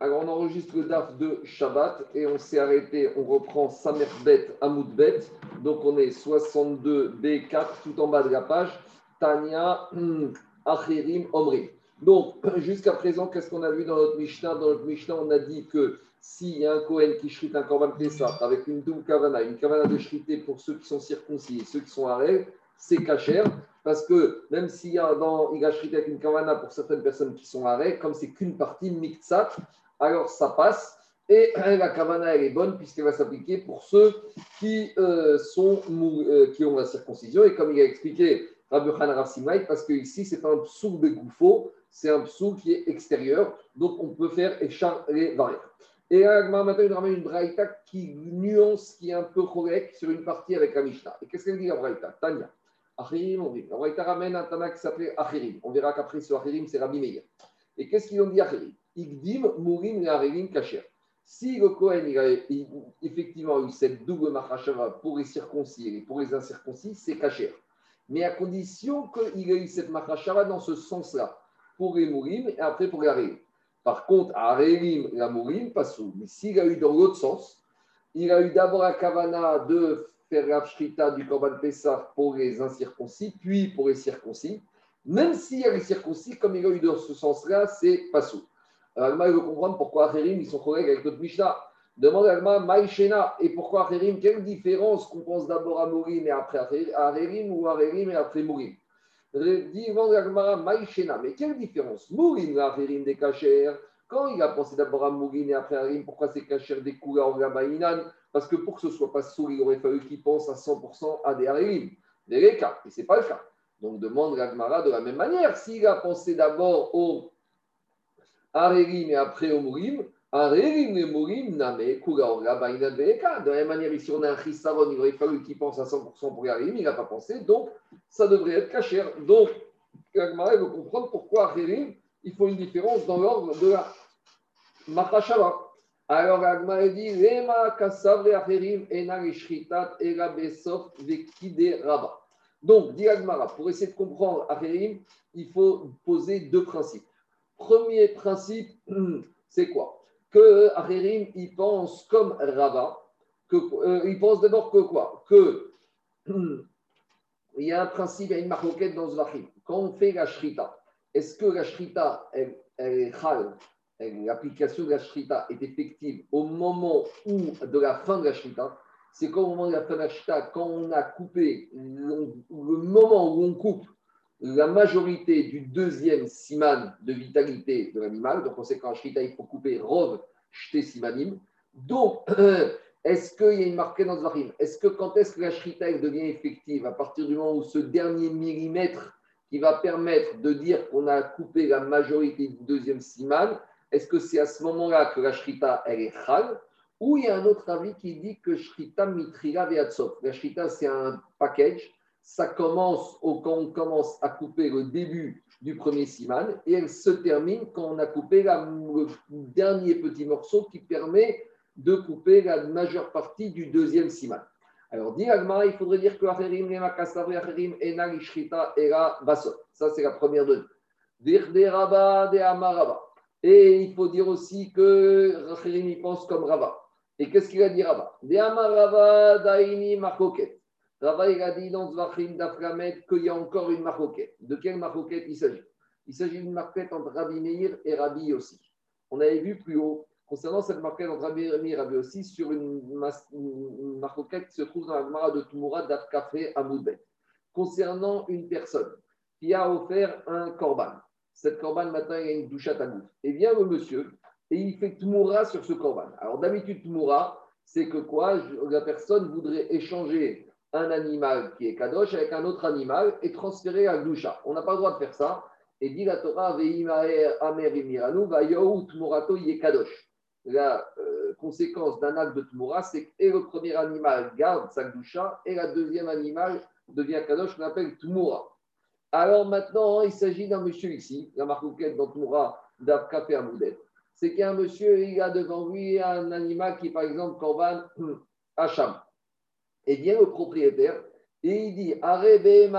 Alors, on enregistre le DAF de Shabbat et on s'est arrêté, on reprend Samerbet Amoudbet. Donc, on est 62B4 tout en bas de la page. Tania Acherim Omri. Donc, jusqu'à présent, qu'est-ce qu'on a vu dans notre Mishnah? Dans notre Mishnah, on a dit que s'il y a un Kohen qui shrite un Korban Pessah avec une double kavana, une kavana de shriter pour ceux qui sont circoncis et ceux qui sont arrêts, c'est cachère. Parce que même s'il y a dans, il avec une kavana pour certaines personnes qui sont arrêts, comme c'est qu'une partie miktsat, alors ça passe. Et la kavana, elle est bonne puisqu'elle va s'appliquer pour ceux qui, euh, sont, euh, qui ont la circoncision. Et comme il a expliqué Rabbi Khan parce que ici, c'est pas un psouk de goufo, c'est un psouk qui est extérieur. Donc, on peut faire échar les variables. Et là, maintenant, il ramène une braïta qui nuance, qui est un peu correct sur une partie avec la Mishnah. Et qu'est-ce qu'elle dit la braïta? Tanya. Achirim, on dit. La braïta ramène un Tana qui s'appelait Achirim. On verra qu'après, sur Achirim, c'est Rabbi Meir. Et qu'est-ce qu'ils ont dit Achirim? Igdim, Mourim Achirim Kacher. Si le Kohen il a effectivement eu cette double machashava pour les circoncis et pour les incirconcis, c'est Kacher. Mais à condition qu'il ait eu cette machashava dans ce sens-là, pour les Mourim et après pour les. Par contre, à la Mourim, pas sous. Mais s'il a eu dans l'autre sens, il a eu d'abord la Kavana de faire la shrita du Korban Pessah pour les incirconcis, puis pour les circoncis. Même s'il y a les circoncis, comme il a eu dans ce sens-là, c'est pas sous. Alma, il veut comprendre pourquoi Rélim, ils sont collègues avec notre Mishnah. Demande à Alma, Maïchena, et pourquoi Rélim Quelle différence qu'on pense d'abord à Mourim et après à Rélim ou à Rélim et après Mourim mais quelle différence? Mourin, la des cachers. Quand il a pensé d'abord à Mourin et après à Rim, pourquoi c'est cachers des couleurs en Gabaïnan Parce que pour que ce ne soit pas sourd, il aurait fallu qu'il pense à 100% à des Harim, des. Et ce n'est pas le cas. Donc demande l'Agmara de la même manière. S'il a pensé d'abord au Harim et après au Mourim, de la même manière, ici, on a un chisaron, il aurait fallu qu'il pense à 100% pour arriver, il n'a pas pensé, donc ça devrait être caché. Donc, Agmara veut comprendre pourquoi Harim, il faut une différence dans l'ordre de la Machashava. Alors, Agmara dit Lema kasavre Harim ena shritat era besof vekide rabba. Donc, dit Agmara, pour essayer de comprendre Harim, il faut poser deux principes. Premier principe, c'est quoi? Que Acherim, il pense comme Rava, que, euh, il pense d'abord que quoi? Que il y a un principe, il y a une marquette dans Zvachim. Quand on fait la shrita, est-ce que la shrita, est chal, l'application de la shrita est effective au moment où, de la fin de la shrita? C'est qu'au moment de la fin de la shrita, quand on a coupé, le moment où on coupe la majorité du deuxième siman de vitalité de l'animal. Donc, on sait qu'en Shrita, il faut couper Rov, Shte Simanim. Donc, est-ce qu'il y a une marque dans Zvarim? Est-ce que quand est-ce que la Shrita devient effective? À partir du moment où ce dernier millimètre qui va permettre de dire qu'on a coupé la majorité du deuxième siman, est-ce que c'est à ce moment-là que la Shrita, elle est chal? Ou il y a un autre avis qui dit que Shrita mitrila veatsov. La Shrita, c'est un package ça commence quand on commence à couper le début du premier siman et elle se termine quand on a coupé le dernier petit morceau qui permet de couper la majeure partie du deuxième siman. Alors, dit il faudrait dire que Acherim, Lema Kasavri, Acherim, Ena, Ishrita, Era, Basot. Ça, c'est la première donnée. de Rabba, de Amaraba. Et il faut dire aussi que Acherim, il pense comme Rabba. Et qu'est-ce qu'il a dit Rabba? De Amaraba, Daini, Markoket. Rava, il a dit dans qu'il y a encore une maroquette. De quelle maroquette il s'agit? Il s'agit d'une maroquette entre Rabbi Meir et Rabbi aussi. On avait vu plus haut, concernant cette maroquette entre Rabbi Meir et Rabbi aussi, sur une, maroquette qui se trouve dans la Gemara de Tumura d'Afkafé à Moudbet. Concernant une personne qui a offert un korban. Cette korban, maintenant, il y a une douche à tagout. Et vient le monsieur et il fait Tumura sur ce korban. Alors d'habitude, Tumura, c'est que quoi? La personne voudrait échanger un animal qui est kadosh avec un autre animal et transférer à Gdusha. On n'a pas le droit de faire ça. Et dit la Torah, kadosh. La euh, conséquence d'un acte de Tmura, c'est que le premier animal garde sa Gdusha et la deuxième animal devient kadosh, qu'on appelle Tmura. Alors maintenant, il s'agit d'un monsieur ici, la marquette dans Tmura d'Avkafé Amoudet. C'est qu'un monsieur, il a devant lui un animal qui par exemple Korban Hacham et vient le propriétaire et il dit Arebe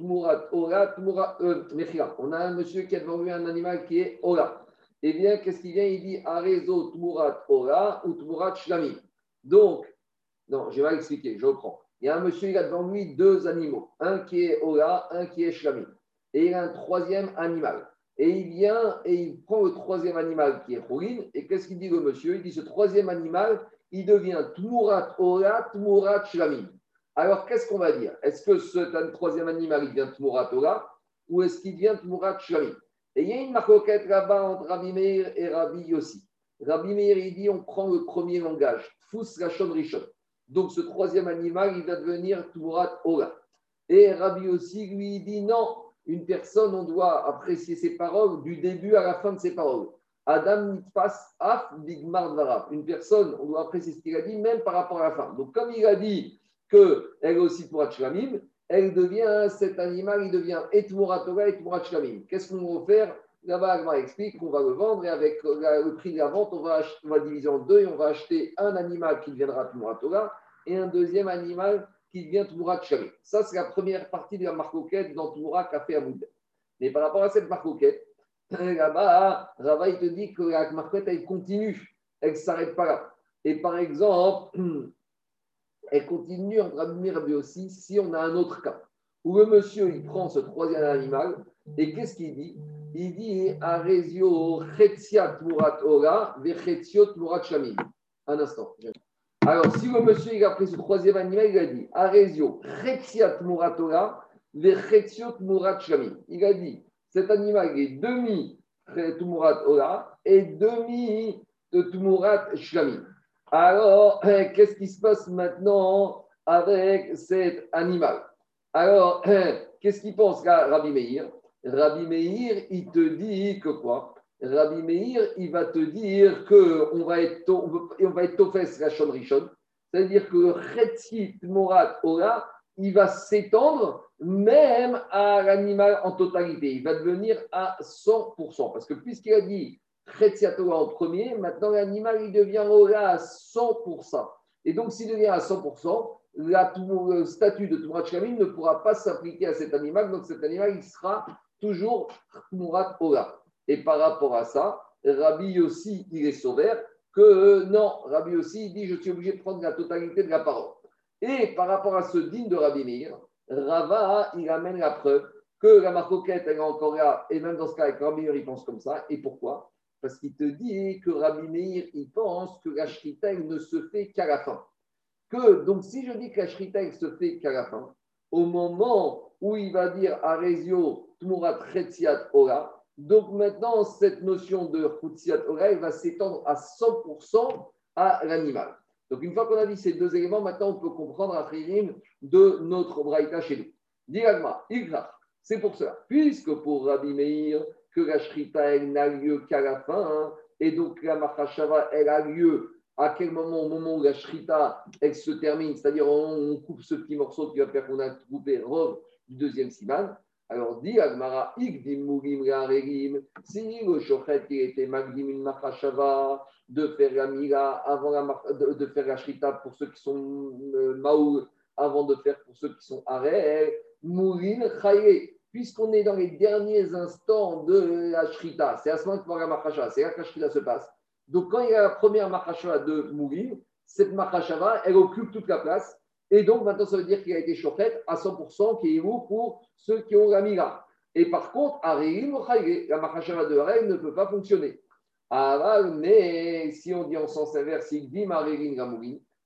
Murat Murat euh, On a un monsieur qui a devant lui un animal qui est Ora. eh bien, qu'est-ce qu'il vient? Il dit Arezo Tmurat Ora ou Tmurat Shlami. Donc, non, j'ai mal expliqué, je reprends. Il y a un monsieur, il a devant lui deux animaux, un qui est Ora, un qui est Shlami. Et il a un troisième animal. Et il vient et il prend le troisième animal qui est Khourin. Et qu'est-ce qu'il dit le monsieur? Il dit ce troisième animal, il devient Tmurat Ora, Tmurat Shlamim. Alors qu'est-ce qu'on va dire? Est-ce que ce troisième animal, il devient Tmurat Ora ou est-ce qu'il devient Tmurat Shlamim Et il y a une marcoquette là-bas entre Rabbi Meir et Rabbi Yossi. Rabbi Meir, il dit on prend le premier langage, Fous Rachon Rishon. Donc ce troisième animal, il va devenir Tmurat Ora. Et Rabbi Yossi lui dit non, une personne, on doit apprécier ses paroles du début à la fin de ses paroles. Adam nitpas af bigmar Une personne, on doit apprécier ce qu'il a dit, même par rapport à la fin. Donc, comme il a dit qu'elle aussi pour Shlamim, elle devient, cet animal, il devient Etmoratora et Qu'est-ce qu'on va faire? Là-bas, Agma explique qu'on va le vendre et avec le prix de la vente, on va, diviser en deux et on va acheter un animal qui deviendra Tmoratora et un deuxième animal qui devient Tmourat Shari. Ça, c'est la première partie de la marcoquette dans Café Amoud. Mais par rapport à cette marcoquette, là-bas, Rava, il te dit que la marcoquette, elle continue. Elle ne s'arrête pas là. Et par exemple, elle continue en Rabbi aussi si on a un autre cas où le monsieur, il prend ce troisième animal et qu'est-ce qu'il dit? Il dit Arezio Chetziat Murat Ora, Vechetziot. Un instant. Alors, si le monsieur il a pris ce troisième animal, il a dit Arezio, Vechetsiot Murat Shlamim. Il a dit cet animal est demi Tumurat Ola et demi de Tumurat. Alors, qu'est-ce qui se passe maintenant avec cet animal? Alors, qu'est-ce qu'il pense Rabbi Meir? Rabbi Meir, il te dit que quoi? Rabbi Meir, il va te dire qu'on va être, on va être tofes rachon rishon, c'est-à-dire que Chetsit Morat Ora, il va s'étendre même à l'animal en totalité. Il va devenir à 100%. Parce que puisqu'il a dit Chetziat Ora en premier, maintenant l'animal, il devient Ora à 100%. Et donc, s'il devient à 100%, le statut de Tumurat Shlamim ne pourra pas s'appliquer à cet animal. Donc, cet animal, il sera toujours Tumurat Ora. Et par rapport à ça, Rabbi aussi, il est sauveur que non, Rabbi aussi, il dit je suis obligé de prendre la totalité de la parole. Et par rapport à ce digne de Rabbi Meir, Rava, il amène la preuve que la marcoquette, est encore là, et même dans ce cas, Rabbi Meir, il pense comme ça. Et pourquoi? Parce qu'il te dit que Rabbi Meir, il pense que la ne se fait qu'à la fin. Que, donc, si je dis que la se fait qu'à la fin, au moment où il va dire Arezio Tmurat Retziat Ora, donc maintenant, cette notion de Khutsiat oreille va s'étendre à 100% à l'animal. Donc une fois qu'on a dit ces deux éléments, maintenant on peut comprendre à de notre Braïta chez nous. Diagma, c'est pour cela. Puisque pour Rabbi Meir, que la Shrita, elle n'a lieu qu'à la fin, hein, et donc la Machashava, elle a lieu à quel moment Au moment où la Shrita, elle se termine, c'est-à-dire on coupe ce petit morceau qui va faire qu'on a coupé Rov du deuxième Siman. Alors, dit Agmara, si le Shochet qui était Magdim une Machashava, de faire la Mila avant la, de, faire la Shrita pour ceux qui sont euh, Maou, avant de faire pour ceux qui sont Arel, Mourin Chaye, puisqu'on est dans les derniers instants de la Shrita, c'est à ce moment que la Machashava, c'est là que la Shrita se passe. Donc, quand il y a la première Machashava de Mourin, cette Machashava, elle occupe toute la place et donc, maintenant, ça veut dire qu'il a été chochet à 100%, qui est pour ceux qui ont la mira. Et par contre, la machashava de Harel ne peut pas fonctionner. mais si on dit en sens inverse, il dit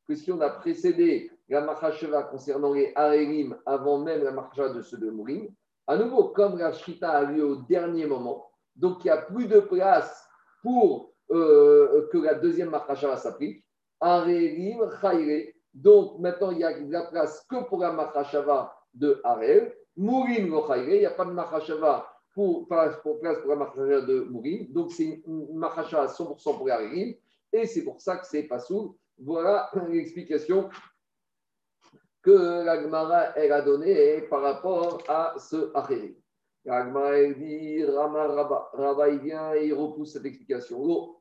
que si on a précédé la machashava concernant les Harelim avant même la machashava de ceux de Mourim, à nouveau, comme la shrita a lieu au dernier moment, donc il n'y a plus de place pour euh, que la deuxième machashava s'applique, Harelim, Chayre, donc maintenant, il y a de la place que pour la Machashava de Harel. Mourim Lochaïre, il n'y a pas de Machashava pour, pour place pour la Machashava de Mourim. Donc c'est une Machashava 100% pour Harelim. Et c'est pour ça que c'est pas sous. Voilà l'explication que la Gemara elle a donnée par rapport à ce Harelim. La Gemara elle dit Rama. Rabba il vient et il repousse cette explication.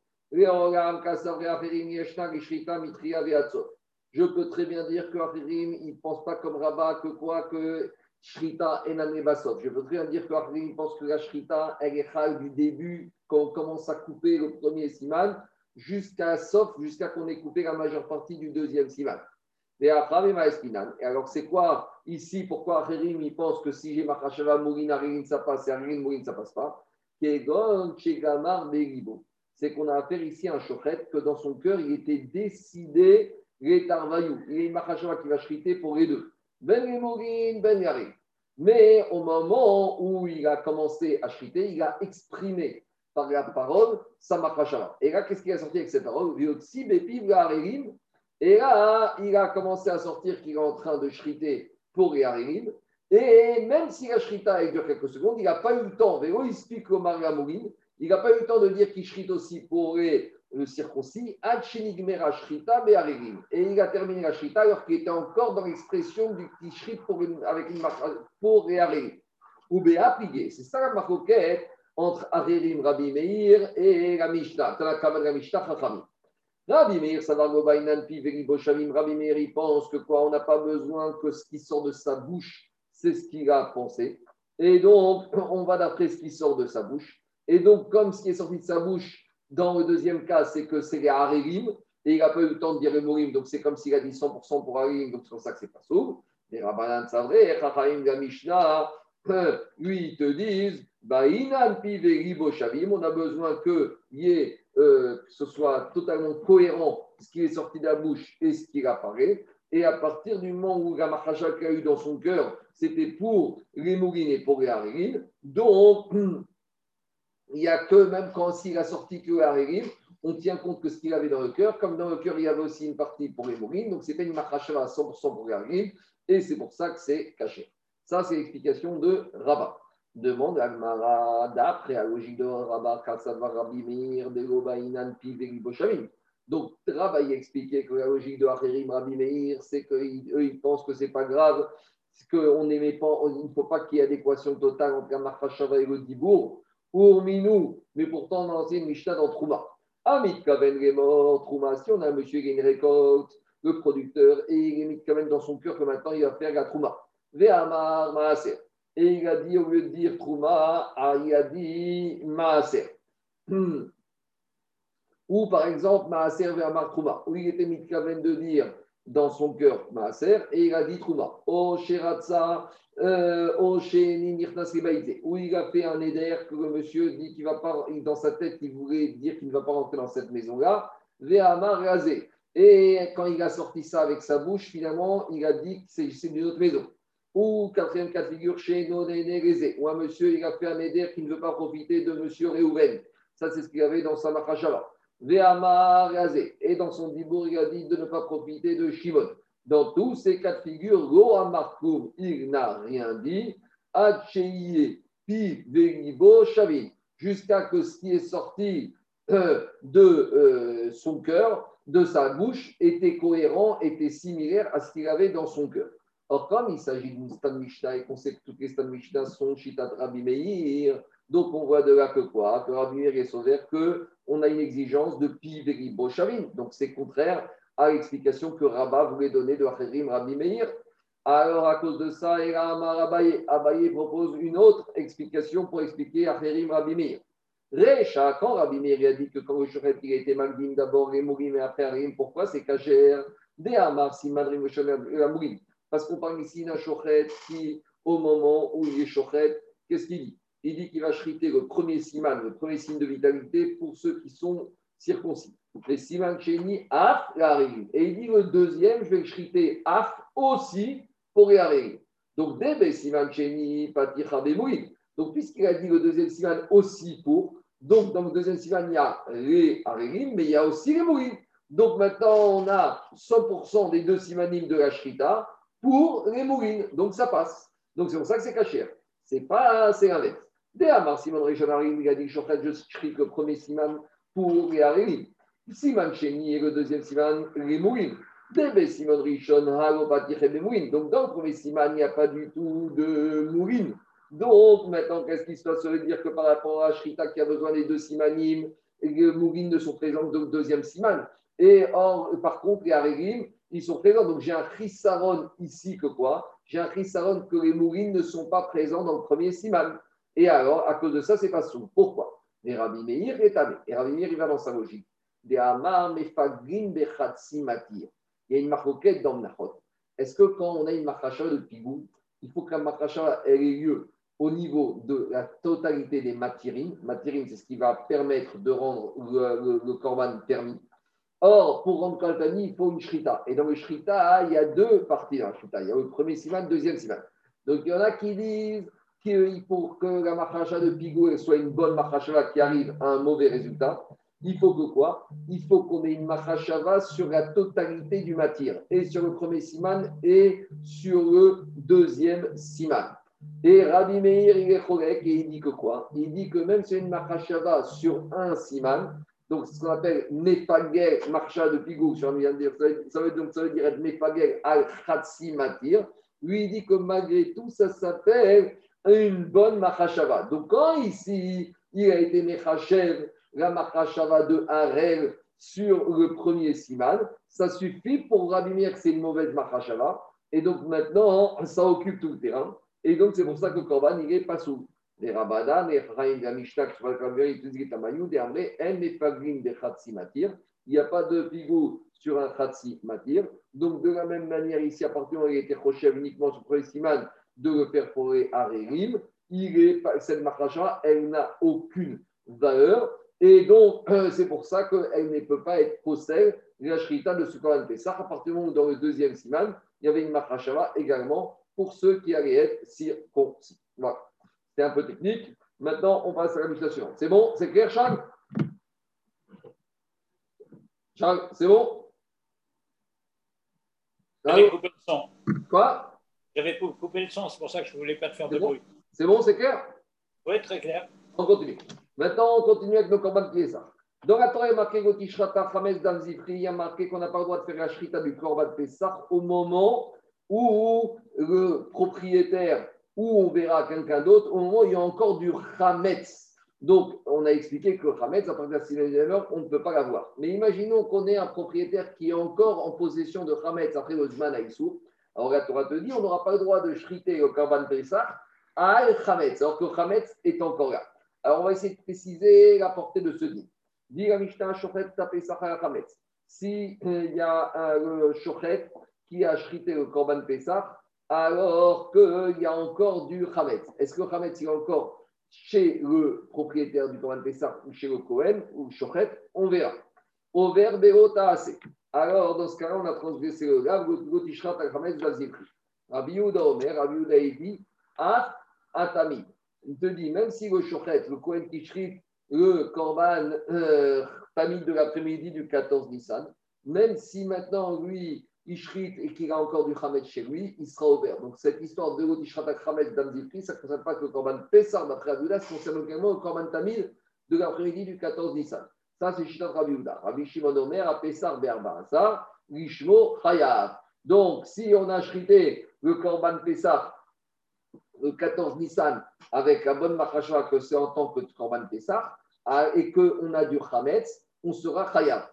Je peux très bien dire que Achirim, il ne pense pas comme Rabat que quoi Que Shrita enane basot. Je voudrais dire que Acherim pense que la Shrita, elle est chal du début, quand on commence à couper le premier siman, jusqu'à sauf, jusqu'à qu'on ait coupé la majeure partie du deuxième siman. Et alors, c'est quoi ici Pourquoi Acherim il pense que si j'ai Machashava Mourin, Acherim ça passe et Acherim Mourin ça passe pas? C'est qu'on a affaire ici à un chochet que dans son cœur, il était décidé les Tarvayou. Il y a une Machashava qui va chriter pour les deux. Ben Mourin, Ben Yarim. Mais au moment où il a commencé à chriter, il a exprimé par la parole sa Machashava. Et là, qu'est-ce qu'il a sorti avec cette parole? Et là, il a commencé à sortir qu'il est en train de shriter pour Yarim. Et même si la shrita dure quelques secondes, il n'a pas eu le temps, Vélo explique au il n'a pas eu le temps de dire qu'il shrite aussi pour le circoncis, Et il a terminé la shrita alors qu'il était encore dans l'expression du qui shrite pour, avec une pour Ou Béa C'est ça la marquette entre Arerim Rabbi Meir et la Mishnah, la Mishnah. Rabbi Meir, Rabbi Meir, il pense que quoi, on n'a pas besoin que ce qui sort de sa bouche, c'est ce qu'il a pensé. Et donc, on va d'après ce qui sort de sa bouche. Et donc, comme ce qui est sorti de sa bouche, dans le deuxième cas, c'est que c'est les Harerim, et il n'a pas eu le temps de dire le Morim, donc c'est comme s'il a dit 100% pour Harerim, donc c'est pour ça que c'est pas sauve. Les Rabbanan, c'est vrai, la Mishnah, lui, ils te disent, on a besoin qu'il y euh, que ce soit totalement cohérent ce qui est sorti de la bouche et ce qui apparaît. Et à partir du moment où la machacha a eu dans son cœur, c'était pour les mourines et pour les harérines. Donc, il n'y a que, même quand il a sorti que les on tient compte que ce qu'il avait dans le cœur, comme dans le cœur, il y avait aussi une partie pour les mourines. Donc, pas une machacha à 100% pour les Et c'est pour ça que c'est caché. Ça, c'est l'explication de Rabat. Demande à Mara, d'après la logique de Rabat, Rabbi Meir, de Gobainan, Pi, Boshavim. Donc, Rabat a expliqué que la logique de Acherim, Rabbi Meir, c'est qu'eux, ils pensent que c'est pas grave, qu'on n'aimait pas, il ne faut pas qu'il y ait adéquation totale entre la Marfashava et le Dibour, ou Minou, mais pourtant, on a lancé une Mishnah dans Trouma. Amit Kaven Remor, Trouma, si on a un monsieur qui a une récolte, le producteur, et il est même dans son cœur que maintenant il va faire la Trouma. Ve'amar Maaser et il a dit, au lieu de dire Trouma, ah, il a dit Maaser. Hmm. Ou par exemple, Maaser vers Trouma, où il était mitkaven de dire dans son cœur Maaser, et il a dit Trouma. O Sheratza, euh, O où il a fait un éder que le monsieur dit qu'il va pas, dans sa tête, il voulait dire qu'il ne va pas rentrer dans cette maison-là. Ve'amar Razé. Et quand il a sorti ça avec sa bouche, finalement, il a dit que c'est une autre maison. Ou quatrième cas de figure, chez Ou un monsieur, il a fait un éder qui ne veut pas profiter de monsieur Réhouven. Ça, c'est ce qu'il avait dans sa Machashava. Et dans son dibour, il a dit de ne pas profiter de Shimon. Dans tous ces cas de figure, Lo il n'a rien dit. Pi Venibo Shavin. Jusqu'à que ce qui est sorti euh, de euh, son cœur, de sa bouche, était cohérent, était similaire à ce qu'il avait dans son cœur. Or, comme il s'agit d'une Stan Mishnah et qu'on sait que toutes les Stan Mishnah sont Shitat Rabbi Meir, donc on voit de là que quoi Que Rabbi Meir est sauvé qu'on a une exigence de Pi Veribo Shavin. Donc c'est contraire à l'explication que Rabba voulait donner de Acherim Rabbi Meir. Alors à cause de ça, Abaye, Abaye propose une autre explication pour expliquer Acherim Rabbi Meir. Recha, quand Rabbi Meir a dit que quand le Shochet il a été Magdim d'abord, les Mourim et après Harim, pourquoi c'est Kacher? Des Amar, si Madrim Mourim. Parce qu'on parle ici d'un chochet qui, au moment où il est chochet, qu'est-ce qu'il dit? Il dit qu'il va chriter le premier siman, le premier signe de vitalité pour ceux qui sont circoncis. Les siman chéni, af, la Et il dit le deuxième, je vais chriter af aussi pour les Donc, debe siman chéni, paticha Donc, puisqu'il a dit le deuxième siman aussi pour, donc dans le deuxième siman, il y a les mais il y a aussi les mourim. Donc maintenant, on a 100% des deux simanim de la shrita pour les mourines. Donc ça passe. Donc c'est pour ça que c'est caché. C'est pas, c'est l'inverse. Dès Amar Simon Rishonarim, il a dit je crie le premier siman pour les Harélim. Siman Cheni et le deuxième siman, les mourines. Debe Simon Rishon, Mourin. Donc dans le premier siman, il n'y a pas du tout de mourine. Donc maintenant, qu'est-ce qui se passe? Ça veut dire que par rapport à Shrita qui a besoin des deux simanim, les mourines ne sont présentes dans le deuxième siman. Et or, par contre, les Harélim, ils sont présents. Donc j'ai un chisaron ici que quoi? J'ai un chisaron que les mourines ne sont pas présents dans le premier siman. Et alors, à cause de ça, c'est pas sous. Pourquoi? Et Rabbi Meir est Et Rabbi Meir, il va dans sa logique. Il y a une marquette dans Mnachot. Est-ce que quand on a une marchacha de pigou, il faut que la marchacha ait lieu au niveau de la totalité des matirines Matirines, c'est ce qui va permettre de rendre le, korban permis. Or, pour rendre permis, il faut une shrita. Et dans le shrita, il y a deux parties dans shrita. Il y a le premier siman, le deuxième siman. Donc, il y en a qui disent faut que la marchacha de pigou soit une bonne marchacha qui arrive à un mauvais résultat. Il faut que quoi? Il faut qu'on ait une machashava sur la totalité du matir, et sur le premier siman et sur le deuxième siman. Et Rabbi Meir, il il dit que quoi? Il dit que même si une machashava sur un siman, donc ce qu'on appelle Mefager, marcha de pigou, ça veut dire, ça veut, donc, ça veut dire Mefager al khatsi matir, lui il dit que malgré tout, ça s'appelle une bonne machashava. Donc quand ici, il a été Mechachev, la machashava de Harel sur le premier siman, ça suffit pour Rabbi que c'est une mauvaise machashava. Et donc maintenant, ça occupe tout le terrain. Et donc c'est pour ça que Korban, il est pas sous. Les Rabbanan, les Chaim, la Mishnah, qui sont ils te disent Tamayou, des Amré, en n'est pas de Khatsi Matir. Il n'y a pas de pigou sur un Khatsi Matir. Donc de la même manière, ici, à partir du moment où il était uniquement sur le premier siman, de le pour les Harerim, il est, cette machashava, elle n'a aucune valeur. Et donc, euh, c'est pour ça qu'elle ne peut pas être possède la shrita de ce Korban Pessah. À partir du moment où, dans le deuxième siman, il y avait une machashava également pour ceux qui allaient être circoncis. Voilà. C'est un peu technique. Maintenant, on passe à la mission suivante. C'est bon? C'est clair, Charles? Charles, c'est bon? Son. Quoi? J'avais coupé le son, c'est pour ça que je ne voulais pas te faire de bruit. C'est bon, c'est clair? Oui, très clair. On continue. Maintenant, on continue avec nos combats de ça. Dans la Torah, il y a marqué Gotishrata Chames Zifri, il y a marqué qu'on n'a pas le droit de faire la shrita du korban de Pessah au moment où le propriétaire, ou on verra quelqu'un d'autre, au moment où il y a encore du Chametz. Donc, on a expliqué que le Chametz, à partir de la on ne peut pas l'avoir. Mais imaginons qu'on ait un propriétaire qui est encore en possession de Chametz après le Zman. Alors la te dit, on n'aura pas le droit de shriter le korban Pessah à Chametz, alors que le Chametz est encore là. Alors, on va essayer de préciser la portée de ce dit. Dit la Mishnah, Shochet Tapesach Chametz. S'il il y a un Shochet qui a chrité le Korban Pessah, alors qu'il y a encore du Chametz. Est-ce que le Chametz est encore chez le propriétaire du Korban Pessah ou chez le Kohen ou Shochet? On verra. Au verbe assez. Alors, dans ce cas-là, on a transgressé le lave, Gotishrat al-Chametz Vazifri. Rabbi Yehuda Omer, Rabbi Yehuda dit, Ah, Atami. Il te dit, même si le Shochet, le Kohen qui le Korban euh, famille de l'après-midi du 14 Nissan, même si maintenant, lui, Ishrit et qu'il a encore du Khamet chez lui, il sera ouvert. Donc cette histoire de l'Ishrat Khamet d'Amzifri, ça ne concerne pas que le Korban Pessar d'après Abuda, ça concerne également le Korban Tamil de l'après-midi du 14 Nissan. Ça, c'est Shitat Rabbi. Rabbi Shimon Omer a Pessar. Ça, Lishmo Chayav. Donc si on a shrité le Korban Pessar le 14 Nissan avec la bonne machashva que c'est en tant que Korban Pessar ah, et qu'on a du Khametz, on sera Chayav.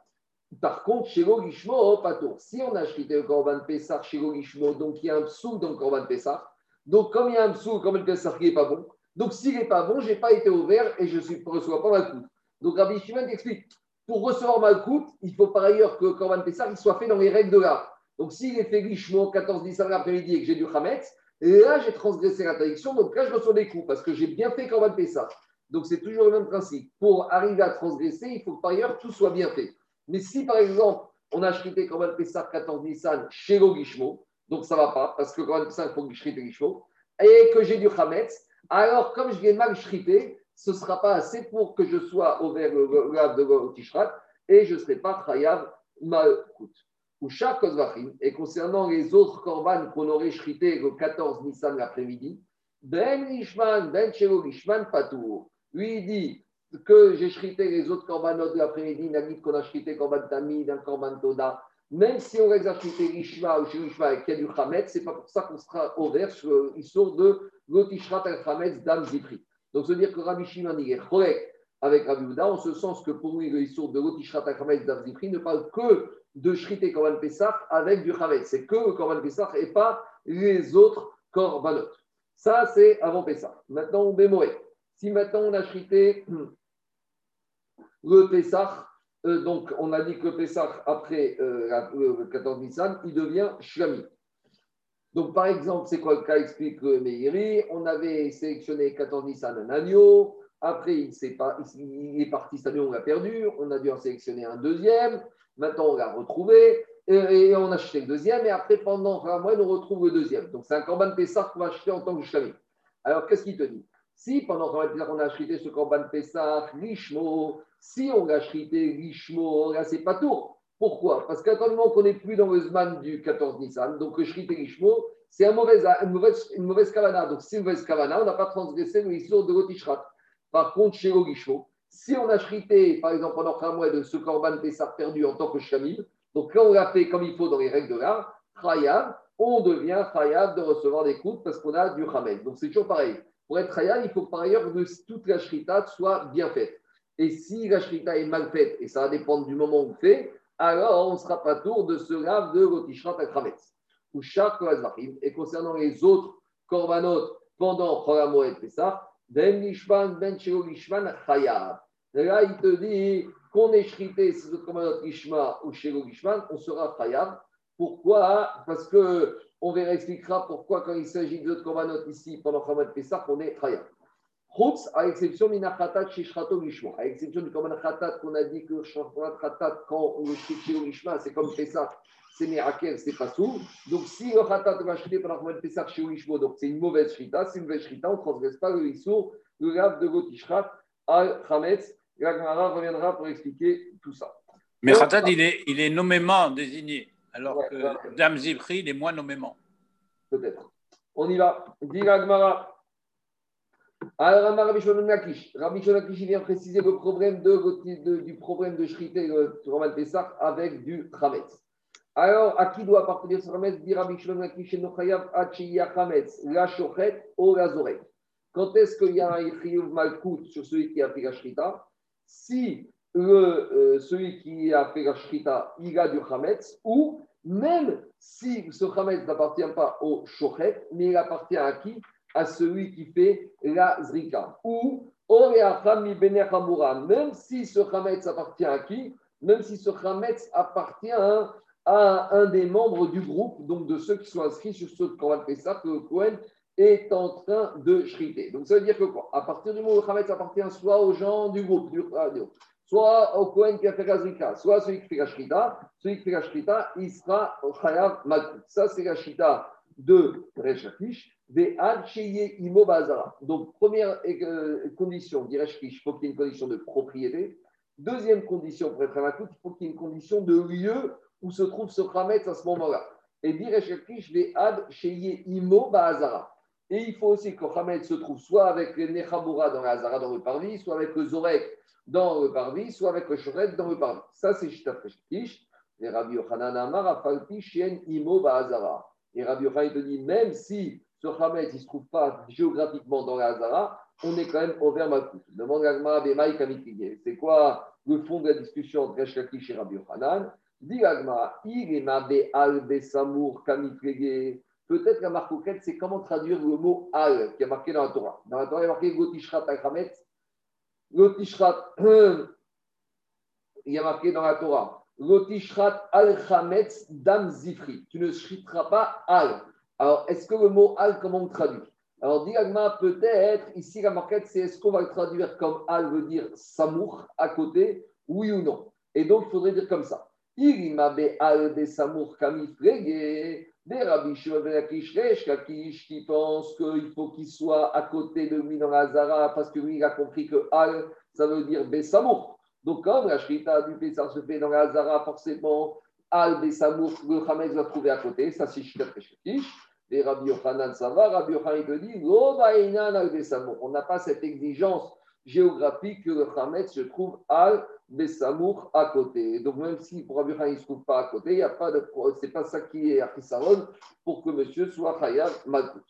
Par contre, chez pas tour. Si on a acheté le Korban Pessah chez Logishmo, donc il y a un psou dans le Korban Pessah, donc comme il y a un psou, comme le Pessah qui n'est pas bon, donc s'il n'est pas bon, je n'ai pas été ouvert et je ne reçois pas Malkout. Donc Rabbi Shimon explique, pour recevoir Malkout, il faut par ailleurs que le Korban Pessah il soit fait dans les règles de l'art. Donc s'il est fait Lishmo 14 10 l'après-midi et que j'ai du Hametz, et là j'ai transgressé l'interdiction, donc là je reçois des coups parce que j'ai bien fait Korban Pessah. Donc c'est toujours le même principe. Pour arriver à transgresser, il faut que par ailleurs tout soit bien fait. Mais si par exemple, on a acheté Korban Pessah 14 Nissan chez Logishmo, donc ça ne va pas, parce que Korban Pessah, il faut que Gishmo, et que j'ai du Hametz, alors comme je l'ai mal shrité, ce ne sera pas assez pour que je sois au verre de Tishrat, et je ne serai pas Chayav Malkout. Ou et concernant les autres korban qu'on aurait shrité le 14 Nissan l'après-midi, Ben Nishman, Ben Shelo Nishman Patour. Lui, il dit que j'ai shrité les autres korbanot de l'après-midi, Nagit qu'on a shrité korban tamid, un korban toda, même si on les a shrités l'ishma ou chez l'ishma avec du chametz, c'est pas pour ça qu'on sera ouvert sur l'histoire de l'otishrat al chametz dam zipri. Donc, se dire que Rabbi Shimon, est avec Rabbi Houda, en ce sens que pour lui, le Issour de l'Otishrat Achametz d'Avzifri ne parle que de Shrité Korban Pessah avec du Chametz. C'est que le Korban Pessah et pas les autres Korbanot. Ça, c'est avant Pessah. Maintenant, on bémoé. Si maintenant on a Shrité le Pessah, euh, donc on a dit que le Pessah, après euh, le 14 Nissan, il devient Shlami. Donc, par exemple, c'est quoi le cas Explique Meiri? On avait sélectionné 14 Nissan un agneau. Après, il, est, pas, il est parti, cet agneau, on l'a perdu. On a dû en sélectionner un deuxième. Maintenant, on l'a retrouvé. Et, on a acheté le deuxième. Et après, pendant un mois, on retrouve le deuxième. Donc, c'est un Corban Pessah qu'on va acheter en tant que Shlami. Alors, qu'est-ce qu'il te dit? Si pendant qu'on a acheté ce Corban Pessah, Lishmo, si on a acheté Lishmo, là, c'est pas tout. Pourquoi? Parce qu'à moment qu'on n'est plus dans le Zman du 14 Nissan, donc le Shrité Lishmo, c'est une mauvaise, une, kavana. Donc, si une mauvaise kavana, on n'a pas transgressé le de l'Otishrat. Par contre, chez Ogishmo, si on a shrité, par exemple, pendant un mois de ce Corban Pessar perdu en tant que Shamim, donc quand on l'a fait comme il faut dans les règles de l'art, on devient Khayab de recevoir des coups parce qu'on a du Hamel. Donc c'est toujours pareil. Pour être Khayab, il faut par ailleurs que toute la shrita soit bien faite. Et si la shrita est mal faite, et ça va dépendre du moment où on fait, alors on ne sera pas tour de ce lave de Rotishrat Akrametz. Ou Shar Et concernant les autres Korbanot pendant Moed Pessah, Ben Lishman, Ben Lishman. Là, il te dit qu'on est shrité, si c'est comme notre Ishma ou chez Gishman, on sera Khayab. Pourquoi? Parce que on verra, expliquera pourquoi quand il s'agit notre Korbanot ici, pendant Khamat Pessah, on est Khayab. Chutz, à l'exception Minachatat chez Shrato Gishma, à l'exception du Korban Khatat qu'on a dit que Khatat, quand on le shrit chez Gishma, c'est comme Pessah, c'est Mirakel, c'est pas sourd. Donc si le Khatat va acheter pendant Khamat Pessah chez Gishma, donc c'est une mauvaise shrita, c'est une mauvaise shrita, on ne transgresse pas le Issour, le Rav de Gotishrat al Chametz. L'Agmara reviendra pour expliquer tout ça. Mais Khatat, il est, il est nommément désigné, alors que Dame Zibri, il est moins nommément. Peut-être. On y va. Dit l'Agmara. Alors, Rabbi Shimon Lakish. Rabbi Shimon Lakish, il vient préciser le problème de, du problème de Shrité, le Roman Pessah, avec du Chametz. Alors, à qui doit appartenir ce Chametz Dit Rabbi Shimon Lakish, Nochayav, Achiya Chametz, la Shochet, ou la Zorek. Quand est-ce qu'il y a un Ychiyuv Malkout sur celui qui a fait la Shrita? Si euh, celui qui a fait la shrita, il a du chametz, ou même si ce chametz n'appartient pas au shochet, mais il appartient à qui? À celui qui fait la zrika. Ou même si ce chametz appartient à qui? Même si ce chametz appartient à, un des membres du groupe, donc de ceux qui sont inscrits sur ce Korban Pessah, que le Kohen est en train de shriter. Donc ça veut dire que quoi? À partir du moment où le Khametz appartient soit aux gens du groupe, du soit au Kohen qui a fait la zrika, soit celui qui fait la shrita, celui qui fait la shrita, il sera au Chayav Malkout. Ça, c'est la shrita de Rechakish, Donc, première euh, condition, dit Rechakish, il faut qu'il y ait une condition de propriété. Deuxième condition pour être Malkout, il faut qu'il y ait une condition de lieu où se trouve ce Khametz à ce moment-là. Et des Ad Imo Bazara. Et il faut aussi que Hamed se trouve soit avec le Nechabura dans la Hazara, dans le Parvi, soit avec le Zorek dans le Parvi, soit avec le Shoret dans le Parvi. Ça, c'est Shita Kish. Et Rabbi Yochanan Amar Afalti Shien Imo Bahazara. Et Rabbi Yochanan te dit, même si ce Hamed ne se trouve pas géographiquement dans la Hazara, on est quand même envers Malkout. Demande Gagma Bemaï Kamitige. C'est quoi le fond de la discussion entre Resh et Rabbi Yochanan? Dit Gagma, il est Mabé Al Besamour Kamitige. Peut-être la marque c'est comment traduire le mot al qui est marqué dans la Torah. Dans la Torah, il y a marqué Gotishrat al Gotishrat, il y a marqué dans la Torah Gotishrat al-Chametz dam zifri. Tu ne shriteras pas al. Alors, est-ce que le mot al, comment on traduit? Alors, Diagma, peut-être, ici, la marquette, c'est est-ce qu'on va le traduire comme al veut dire samour à côté, oui ou non? Et donc, il faudrait dire comme ça. Il be al de samour kamifrege. Des Rabbi Shimon Akish, Kakish, qui pense qu'il faut qu'il soit à côté de lui dans la Zara, parce que lui, il a compris que Al, ça veut dire Besamour. Donc, comme la Shrita du Pessar se fait dans la Zara, forcément, Al, Besamour, le Hamed va trouver à côté, ça c'est Shita Kakish. Et Rabbi Yochanan, ça va, Rabbi Yochanan, il te dit, Al Besamour. On n'a pas cette exigence géographique que le Hamed se trouve Al, Bessamour à côté. Donc, même si pour Rabbi il ne se trouve pas à côté, il y a pas de, c'est pas ça qui est Achisaron pour que monsieur soit Chayav Malkout.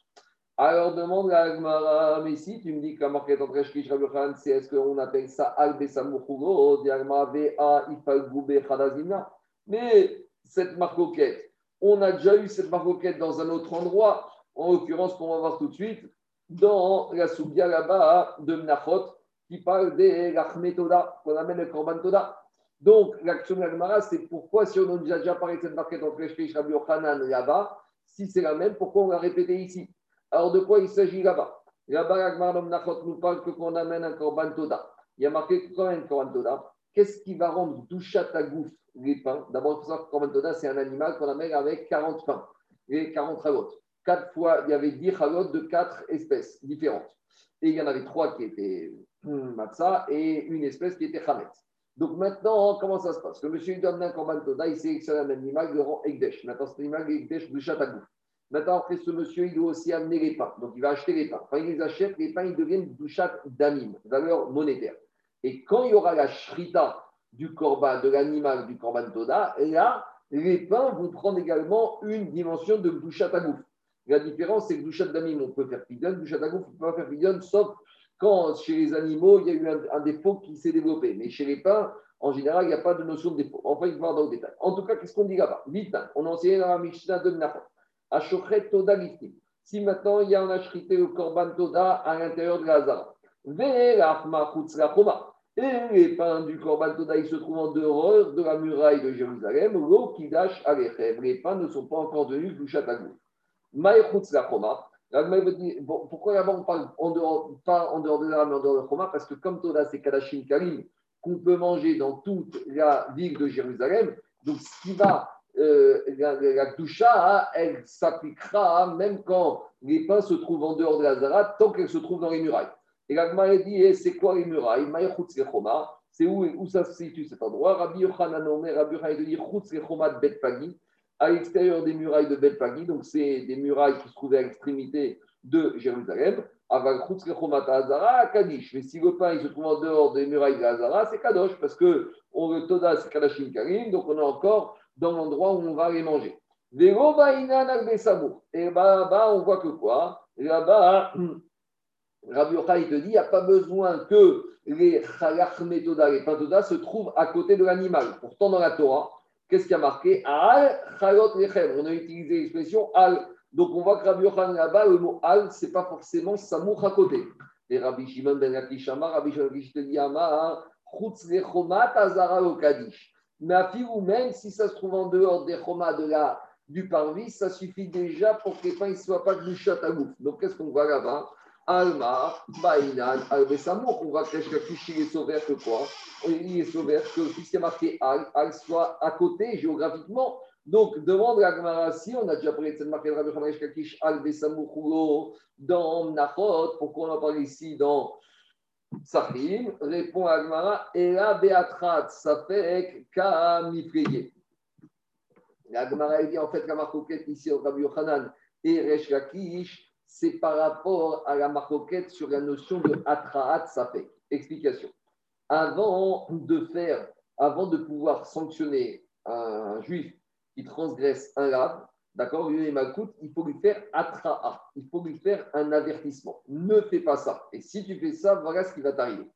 Alors demande à Agmara, si tu me dis que la marquette entre Rabbi Yochanan, c'est est-ce qu'on appelle ça Al Besamuchugo, Diagma Vea Ifal Goube Chadazimna Mais cette marcoquette, on a déjà eu cette marcoquette dans un autre endroit, en l'occurrence, qu'on va voir tout de suite, dans la Soubia là-bas de Mnachot, qui parle des Lachmetoda, qu'on amène le Korban Toda. Donc, l'action de l'Agmara, c'est pourquoi, si on a déjà parlé de cette marquette entre Eshkish Rabbi Yochanan là-bas, si c'est la même, pourquoi on l'a répété ici? Alors, de quoi il s'agit là-bas? Là-bas, l'Agmar Nachot nous parle que quand on amène un Korban Toda, il y a marqué quand même Korban Toda. Qu'est-ce qui va rendre Douchat à gouffre les pains D'abord, il faut savoir que Korban Toda, c'est un animal qu'on amène avec 40 pains et 40 halot. Quatre fois, il y avait 10 halot de quatre espèces différentes. Et il y en avait trois qui étaient hmm, matzah et une espèce qui était chametz. Donc maintenant, comment ça se passe? Le monsieur il donne un korban toda, il sélectionne un animal de rang Egdesh. Maintenant, cet animal Egdesh de Chatagouf. Maintenant, après, ce monsieur, il doit aussi amener les pains. Donc, il va acheter les pains. Quand il les achète, les pains, ils deviennent douchat d'amim, valeur monétaire. Et quand il y aura la shrita du corban, de l'animal du corban toda, là, les pains vont prendre également une dimension de douchat agouf. La différence, c'est que douchat d'amim, on peut faire pidon, douchat agouf, on ne peut pas faire pidon, sauf quand chez les animaux, il y a eu un, défaut qui s'est développé. Mais chez les pains, en général, il n'y a pas de notion de défaut. Enfin, il va voir dans le détail. En tout cas, qu'est-ce qu'on dit là-bas? On a enseigné dans la Mishnah de Nafat. Toda Si maintenant il y a un achrité le Korban Toda à l'intérieur de la Et les pains du Korban Toda, se trouvent en dehors de la muraille de Jérusalem. L'eau qui Les pains ne sont pas encore devenus du Chatagou. Pourquoi d'abord on parle en dehors, pas en dehors de la mais en dehors de Choma? Parce que comme Toda, c'est Kadashim Karim, qu'on peut manger dans toute la ville de Jérusalem. Donc, ce qui va euh, la, la hein, elle s'appliquera même quand les pains se trouvent en dehors de la Zara, tant qu'elles se trouvent dans les murailles. Et la Gemara dit eh, c'est quoi les murailles C'est où, où ça se situe cet endroit? Rabbi Yochanan Omer, Rabbi Yochanan de Bet à l'extérieur des murailles de Bet donc c'est des murailles qui se trouvaient à l'extrémité de Jérusalem. Aval Azara, Kadish. Mais si le pain se trouve en dehors des murailles de la Zara, c'est Kadosh, parce que on le Toda, c'est Kadashim Karim, donc on a encore dans l'endroit où on va les manger. Et là-bas, on voit que quoi? Là-bas, Rabbi Yochai te dit, il n'y a pas besoin que les chalach metoda, les patoda se trouvent à côté de l'animal. Pourtant, dans la Torah, qu'est-ce qui a marqué? Al chalot lechem. On a utilisé l'expression al. Donc, on voit que Rabbi Yochanan là-bas, le mot al, ce n'est pas forcément samour à côté. Et Rabbi Shimon ben Akishama, Rabbi Shimon ben te dit, Ama, chutz lechomat azara au Kadish. Mais à ou même si ça se trouve en dehors des chomas de la, du parvis, ça suffit déjà pour que les pains ne soient pas du chat à gouffre. Donc qu'est-ce qu'on voit là-bas? Alma, Baïnan, Albesamour, on voit que il est sauvé que quoi Il est sauvé que puisqu'il y marqué Al, Al soit à côté géographiquement. Donc, demande la Gemara, si on a déjà parlé de cette marque de Rabbi Hamaresh Kakish, Al Besamour, dans Nachot, pourquoi on en parle ici dans Sahim, répond Agmara, et la Beatrat, ça fait Kamifreye. Agmara dit en fait la marcoquette ici Rabbi Yochanan et Resh Lakish, c'est par rapport à la marcoquette sur la notion de Atraat fait Explication. Avant de faire, avant de pouvoir sanctionner un juif qui transgresse un lave, D'accord il faut lui faire atra'a, il faut lui faire un avertissement. Ne fais pas ça. Et si tu fais ça, voilà ce qui va t'arriver.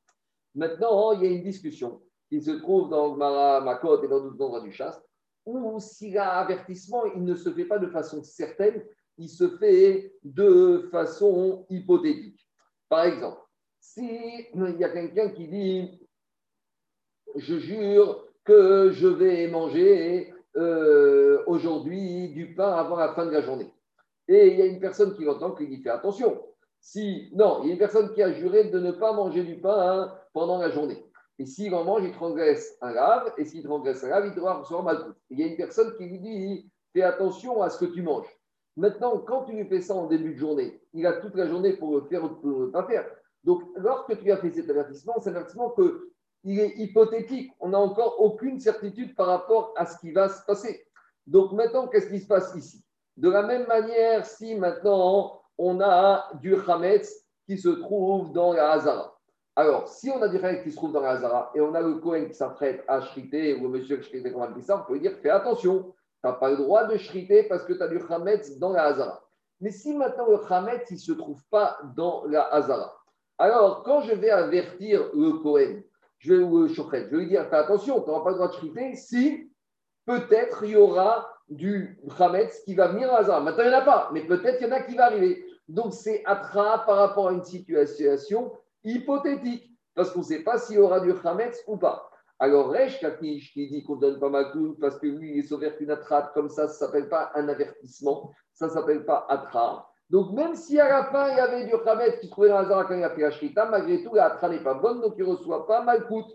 Maintenant, il y a une discussion qui se trouve dans Mara Makot et dans d'autres endroits du chaste, où s'il a avertissement, il ne se fait pas de façon certaine, il se fait de façon hypothétique. Par exemple, si il y a quelqu'un qui dit Je jure que je vais manger euh, aujourd'hui du pain avant la fin de la journée. Et il y a une personne qui l'entend qui dit fais attention. Si non, il y a une personne qui a juré de ne pas manger du pain hein, pendant la journée. Et s'il en mange, il transgresse un lave. Et s'il transgresse un lave, il doit recevoir mal. Il y a une personne qui lui dit fais attention à ce que tu manges. Maintenant, quand tu lui fais ça en début de journée, il a toute la journée pour le faire ou pour ne pas faire. Donc, lorsque tu as fait cet avertissement, c'est un avertissement que il est hypothétique. On n'a encore aucune certitude par rapport à ce qui va se passer. Donc maintenant, qu'est-ce qui se passe ici? De la même manière, si maintenant on a du Hametz qui se trouve dans la Hazara. Alors, si on a du Hametz qui se trouve dans la Hazara et on a le Cohen qui s'apprête à shriter ou le monsieur qui shriter on peut dire fais attention, n'as pas le droit de shriter parce que tu as du Hametz dans la Hazara. Mais si maintenant le Hametz, il ne se trouve pas dans la Hazara, alors quand je vais avertir le Kohen, je vais, ou le Shochet, je vais lui dire fais attention, tu n'auras pas le droit de shriter si peut-être il y aura du Hametz qui va venir à Hazara. Maintenant, il n'y en a pas, mais peut-être il y en a qui va arriver. Donc, c'est Atra par rapport à une situation hypothétique, parce qu'on ne sait pas s'il y aura du Hametz ou pas. Alors, Resh Kakish qui dit qu'on ne donne pas Makoun parce que lui, il est sauvé qu'une Atra, comme ça, ça s'appelle pas un avertissement, ça s'appelle pas Atra. Donc, même si à la fin, il y avait du Hametz qui trouvait dans Hazara quand il a fait la Shrita, malgré tout, la n'est pas bonne, donc il ne reçoit pas Malkout.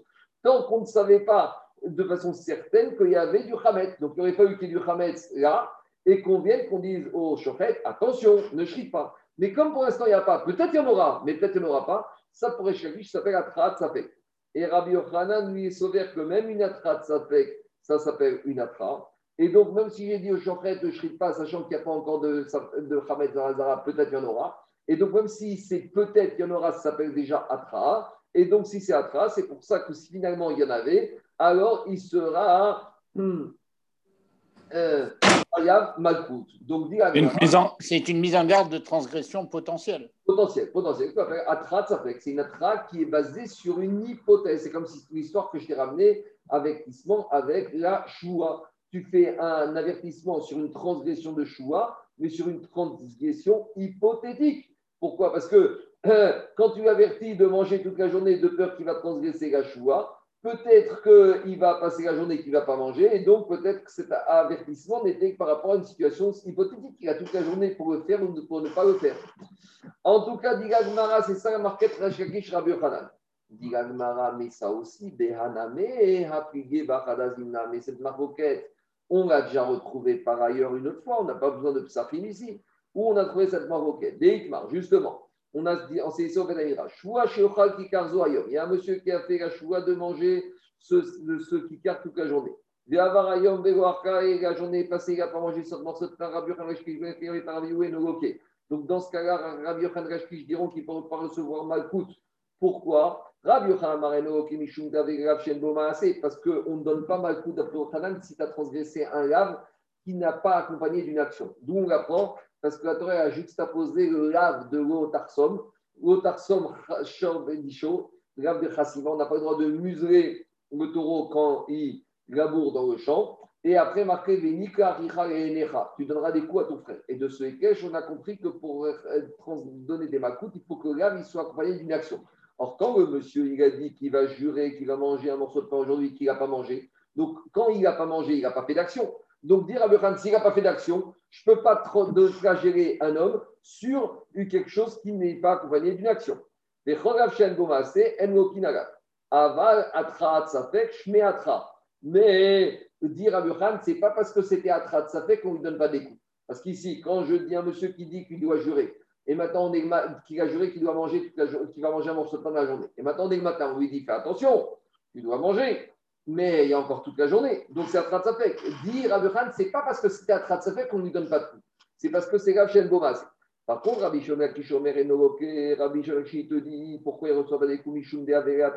Tant qu'on ne savait pas de façon certaine qu'il y avait du Hametz. Donc, il aurait fallu qu'il y ait du Hametz là et qu'on vienne, qu'on dise au Shochet, attention, ne crie pas. Mais comme pour l'instant, il n'y a pas, peut-être il y en aura, mais peut-être il n'y en aura pas, ça pourrait Shakish s'appelle Atrat Safek. Et Rabbi Yochanan lui est sauvé que même une Safek, ça s'appelle une Atra. Et donc, même si j'ai dit au Shochet ne crie pas, sachant qu'il n'y a pas encore de, de Hametz dans Hazara, peut-être il y en aura. Et donc, même si c'est peut-être il y en aura, ça s'appelle déjà Atra. Et donc, si c'est Atra, c'est pour ça que si finalement il y en avait, alors il sera hmm. Donc, c'est une mise en garde de transgression potentielle. Potentielle, potentielle. Atra, ça fait c'est une Atra qui est basée sur une hypothèse. C'est comme si l'histoire que je t'ai ramenée avec avec la Shoua. Tu fais un avertissement sur une transgression de Shoua, mais sur une transgression hypothétique. Pourquoi? Parce que euh, quand tu avertis de manger toute la journée de peur qu'il va transgresser la Shoua, peut-être qu'il va passer la journée qu'il ne va pas manger, et donc peut-être que cet avertissement n'était que par rapport à une situation hypothétique. Il a toute la journée pour le faire ou pour ne pas le faire. En tout cas, Digagmara, c'est ça la marquette Rashakish Rabbi Yochanan. Digagmara, mais ça aussi, Behaname, Hapigé, Bachadazimna, mais cette marquette, on l'a déjà retrouvée par ailleurs une autre fois, on n'a pas besoin de psachim ici, où on a trouvé cette marquette? Deikmar, justement on a dit, enseigné au Benaïra. Il y a un monsieur qui a fait la choua de manger ce, ce kikar toute la journée. Et la journée passée, il n'a pas mangé ce morceau de pain. Donc, dans ce cas-là, Rabbi Yochan Rashkish diront qu'il ne peut pas recevoir Malkout. Pourquoi? Rabbi Yochan Mareno Kimishum parce qu'on ne donne pas Malkout à Yochanan si tu as transgressé un lave qui n'a pas accompagné d'une action. D'où on apprend parce que la Torah a juxtaposé le lave de l'otarsom, l'otarsom shor bendicho, le lave de chassiva. On n'a pas le droit de museler le taureau quand il laboure dans le champ. Et après, marqué Venika, et Tu donneras des coups à ton frère. Et de ce Ekech, on a compris que pour donner des makoutes, il faut que le lave soit accompagné d'une action. Or, quand le monsieur il a dit qu'il va jurer qu'il va manger un morceau de pain aujourd'hui, qu'il n'a pas mangé, donc quand il n'a pas mangé, il n'a pas fait d'action. Donc, dire à Khan, s'il n'a pas fait d'action, je ne peux pas trop un homme sur quelque chose qui n'est pas accompagné d'une action. Mais dire à Khan, ce n'est pas parce que c'était Atrat fait qu'on ne lui donne pas des coups. Parce qu'ici, quand je dis à un monsieur qui dit qu'il doit jurer, et maintenant on est qu'il a juré qu'il doit manger qu'il va manger un morceau de pain dans la journée, et maintenant dès le matin, on lui dit fais attention, tu dois manger mais il y a encore toute la journée. Donc c'est Atrat Safek. Dire Rabbi Khan, ce n'est pas parce que c'était Atrat Safek qu'on ne lui donne pas de tout. C'est parce que c'est Rav Bomas. Par contre, Rabbi Shomer Kishomer et Noloke, Rabbi Shomer qui te dit pourquoi il ne reçoit pas des coups Mishum de Avere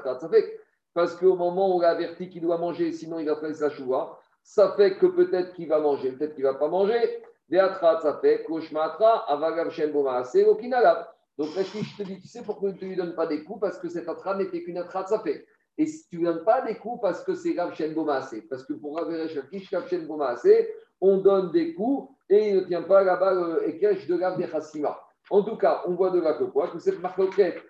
Parce qu'au moment où on l'a averti qu'il doit manger, sinon il va faire sa choua, ça fait que peut-être qu'il va manger, peut-être qu'il ne va pas manger. Des Atrat Safek, Koshmatra, Avagav Shen Bomas, et Okinalav. Donc, je te dis, tu sais pourquoi tu ne lui donnes pas des coups? Parce que cet Atrat n'était qu'une Safek. Et si tu ne donnes pas des coups parce que c'est Rav Shen parce que pour Rav Shakish, Rav Shen on donne des coups et il ne tient pas là-bas le Ekech de Rav Hassima. En tout cas, on voit de là que quoi Que cette marcoquette,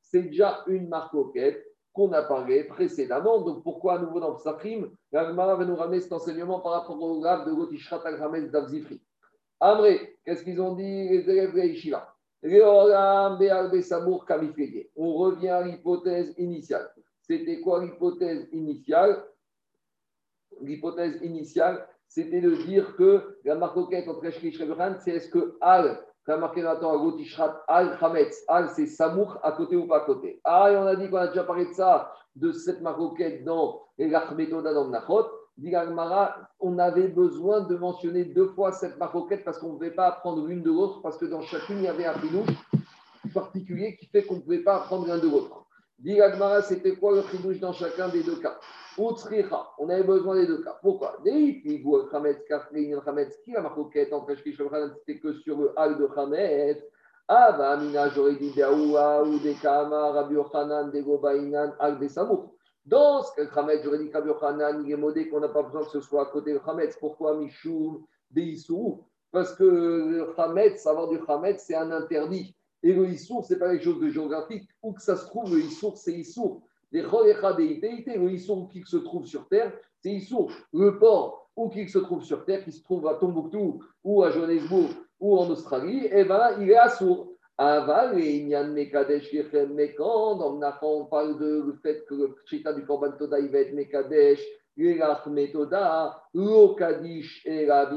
c'est déjà une marcoquette qu'on a parlé précédemment. Donc pourquoi à nouveau dans Psachim, l'Agmara va nous ramener cet enseignement par rapport au Rav de Gotishrat Al-Ramez d'Avzifri. Amré, qu'est-ce qu'ils ont dit les élèves de on revient à l'hypothèse initiale. C'était quoi l'hypothèse initiale? L'hypothèse initiale, c'était de dire que la marcoquette entre Eshkish et c'est est-ce que Al, Al Hametz, Al c'est Samour à côté ou pas à côté? Ah, et on a dit qu'on a déjà parlé de ça, de cette marcoquette dans l'Achmetoda dans Nachot on avait besoin de mentionner deux fois cette maroquette parce qu'on ne pouvait pas apprendre l'une de l'autre, parce que dans chacune, il y avait un pinouche particulier qui fait qu'on ne pouvait pas apprendre l'un de l'autre. Dit c'était quoi le chidouche dans chacun des deux cas? On avait besoin des deux cas. Pourquoi? Deipi, Gou, Chametz, Kafrin, Chametz, qui a marqué entre Shkish et c'était que sur le hal de Chametz. Ah, bah, Amina, j'aurais dit ou des Kama, Rabbi Yochanan, des Gobaïnan, Al des Samour. Dans ce cas, Chametz, j'aurais dit Rabbi Yochanan, il est modé qu'on n'a pas besoin que ce soit à côté de Chametz. Pourquoi Michoum, des Parce que le savoir du Chametz, c'est un interdit. Et le Issour, ce n'est pas les choses de géographique. Où que ça se trouve, le Issour, c'est Issour. Les le Issour qui se trouve sur terre, c'est Issour. Le port, où qu'il se trouve sur terre, qui se trouve à Tombouctou ou à Johannesburg ou en Australie, eh ben, il est Assour. Aval et Inyan Mekadesh mais quand on parle le fait que le Chita du Korban Toda, il va être Mekadesh, Lelach Metoda, Lokadish et la